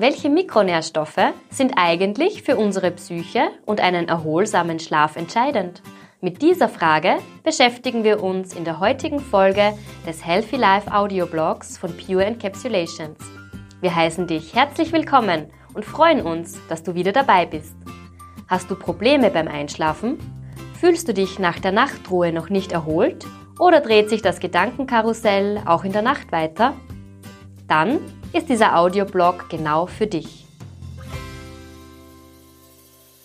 Welche Mikronährstoffe sind eigentlich für unsere Psyche und einen erholsamen Schlaf entscheidend? Mit dieser Frage beschäftigen wir uns in der heutigen Folge des Healthy Life Audioblogs von Pure Encapsulations. Wir heißen dich herzlich willkommen und freuen uns, dass du wieder dabei bist. Hast du Probleme beim Einschlafen? Fühlst du dich nach der Nachtruhe noch nicht erholt? Oder dreht sich das Gedankenkarussell auch in der Nacht weiter? Dann ist dieser Audioblog genau für dich.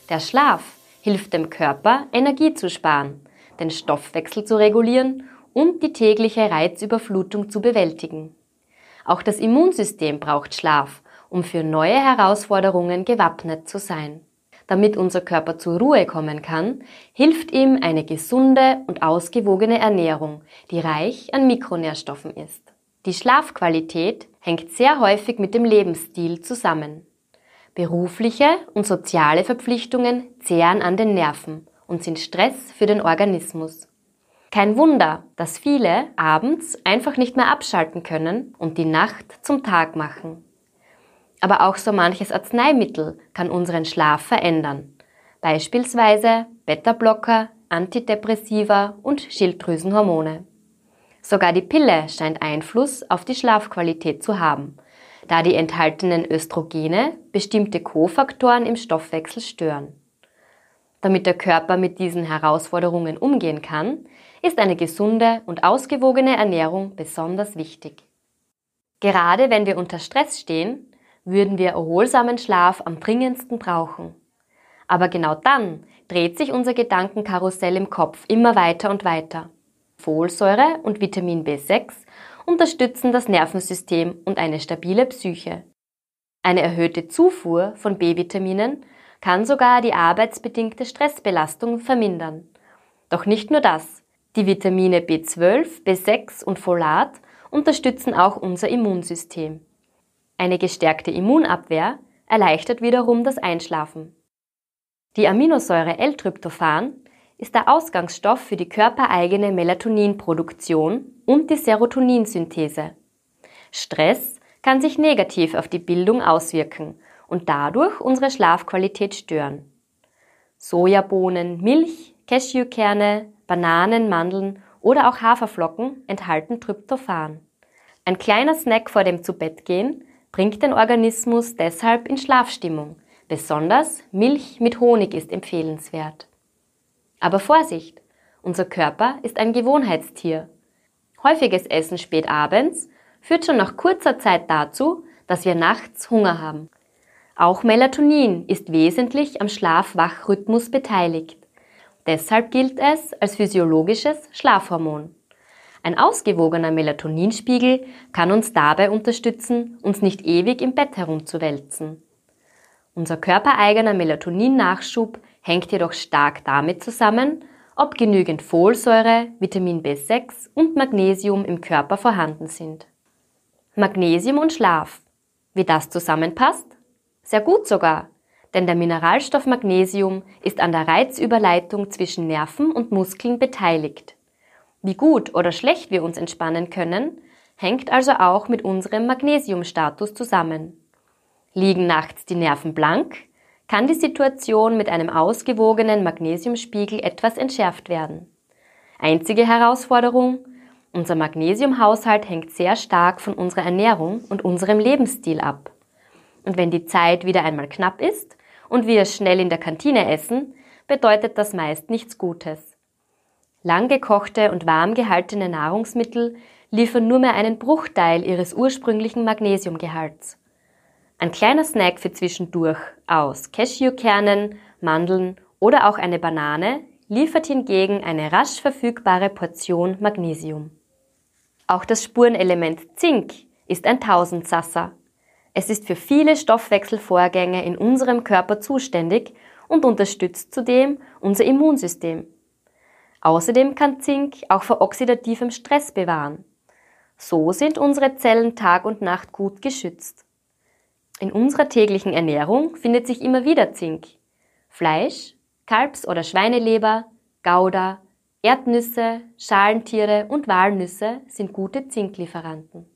Der Schlaf hilft dem Körper, Energie zu sparen, den Stoffwechsel zu regulieren und die tägliche Reizüberflutung zu bewältigen. Auch das Immunsystem braucht Schlaf, um für neue Herausforderungen gewappnet zu sein. Damit unser Körper zur Ruhe kommen kann, hilft ihm eine gesunde und ausgewogene Ernährung, die reich an Mikronährstoffen ist. Die Schlafqualität hängt sehr häufig mit dem Lebensstil zusammen. Berufliche und soziale Verpflichtungen zehren an den Nerven und sind Stress für den Organismus. Kein Wunder, dass viele abends einfach nicht mehr abschalten können und die Nacht zum Tag machen. Aber auch so manches Arzneimittel kann unseren Schlaf verändern. Beispielsweise Beta-Blocker, Antidepressiva und Schilddrüsenhormone. Sogar die Pille scheint Einfluss auf die Schlafqualität zu haben, da die enthaltenen Östrogene bestimmte Kofaktoren im Stoffwechsel stören. Damit der Körper mit diesen Herausforderungen umgehen kann, ist eine gesunde und ausgewogene Ernährung besonders wichtig. Gerade wenn wir unter Stress stehen, würden wir erholsamen Schlaf am dringendsten brauchen. Aber genau dann dreht sich unser Gedankenkarussell im Kopf immer weiter und weiter. Folsäure und Vitamin B6 unterstützen das Nervensystem und eine stabile Psyche. Eine erhöhte Zufuhr von B-Vitaminen kann sogar die arbeitsbedingte Stressbelastung vermindern. Doch nicht nur das. Die Vitamine B12, B6 und Folat unterstützen auch unser Immunsystem. Eine gestärkte Immunabwehr erleichtert wiederum das Einschlafen. Die Aminosäure L-Tryptophan ist der Ausgangsstoff für die körpereigene Melatoninproduktion und die Serotoninsynthese. Stress kann sich negativ auf die Bildung auswirken und dadurch unsere Schlafqualität stören. Sojabohnen, Milch, Cashewkerne, Bananen, Mandeln oder auch Haferflocken enthalten Tryptophan. Ein kleiner Snack vor dem Zubettgehen bringt den Organismus deshalb in Schlafstimmung. Besonders Milch mit Honig ist empfehlenswert. Aber Vorsicht! Unser Körper ist ein Gewohnheitstier. Häufiges Essen spät abends führt schon nach kurzer Zeit dazu, dass wir nachts Hunger haben. Auch Melatonin ist wesentlich am Schlaf-Wach-Rhythmus beteiligt. Deshalb gilt es als physiologisches Schlafhormon. Ein ausgewogener Melatoninspiegel kann uns dabei unterstützen, uns nicht ewig im Bett herumzuwälzen. Unser körpereigener Melatonin-Nachschub hängt jedoch stark damit zusammen, ob genügend Folsäure, Vitamin B6 und Magnesium im Körper vorhanden sind. Magnesium und Schlaf. Wie das zusammenpasst? Sehr gut sogar, denn der Mineralstoff Magnesium ist an der Reizüberleitung zwischen Nerven und Muskeln beteiligt. Wie gut oder schlecht wir uns entspannen können, hängt also auch mit unserem Magnesiumstatus zusammen. Liegen nachts die Nerven blank, kann die Situation mit einem ausgewogenen Magnesiumspiegel etwas entschärft werden. Einzige Herausforderung, unser Magnesiumhaushalt hängt sehr stark von unserer Ernährung und unserem Lebensstil ab. Und wenn die Zeit wieder einmal knapp ist und wir schnell in der Kantine essen, bedeutet das meist nichts Gutes. Lang gekochte und warm gehaltene Nahrungsmittel liefern nur mehr einen Bruchteil ihres ursprünglichen Magnesiumgehalts. Ein kleiner Snack für zwischendurch aus Cashewkernen, Mandeln oder auch eine Banane liefert hingegen eine rasch verfügbare Portion Magnesium. Auch das Spurenelement Zink ist ein Tausendsasser. Es ist für viele Stoffwechselvorgänge in unserem Körper zuständig und unterstützt zudem unser Immunsystem. Außerdem kann Zink auch vor oxidativem Stress bewahren. So sind unsere Zellen Tag und Nacht gut geschützt. In unserer täglichen Ernährung findet sich immer wieder Zink. Fleisch, Kalbs- oder Schweineleber, Gouda, Erdnüsse, Schalentiere und Walnüsse sind gute Zinklieferanten.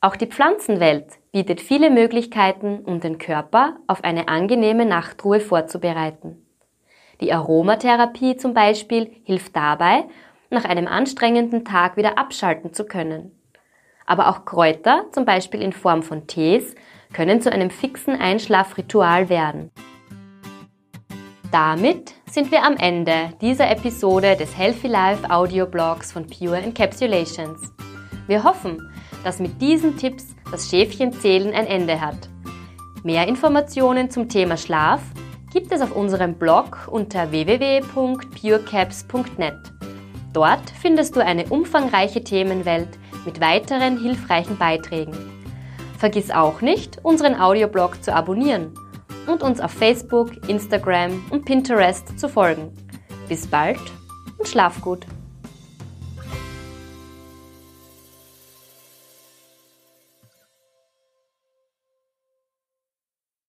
Auch die Pflanzenwelt bietet viele Möglichkeiten, um den Körper auf eine angenehme Nachtruhe vorzubereiten. Die Aromatherapie zum Beispiel hilft dabei, nach einem anstrengenden Tag wieder abschalten zu können. Aber auch Kräuter, zum Beispiel in Form von Tees, können zu einem fixen Einschlafritual werden. Damit sind wir am Ende dieser Episode des Healthy Life Audioblogs von Pure Encapsulations. Wir hoffen, dass mit diesen Tipps das Schäfchenzählen ein Ende hat. Mehr Informationen zum Thema Schlaf gibt es auf unserem Blog unter www.purecaps.net. Dort findest du eine umfangreiche Themenwelt mit weiteren hilfreichen Beiträgen. Vergiss auch nicht, unseren Audioblog zu abonnieren und uns auf Facebook, Instagram und Pinterest zu folgen. Bis bald und schlaf gut!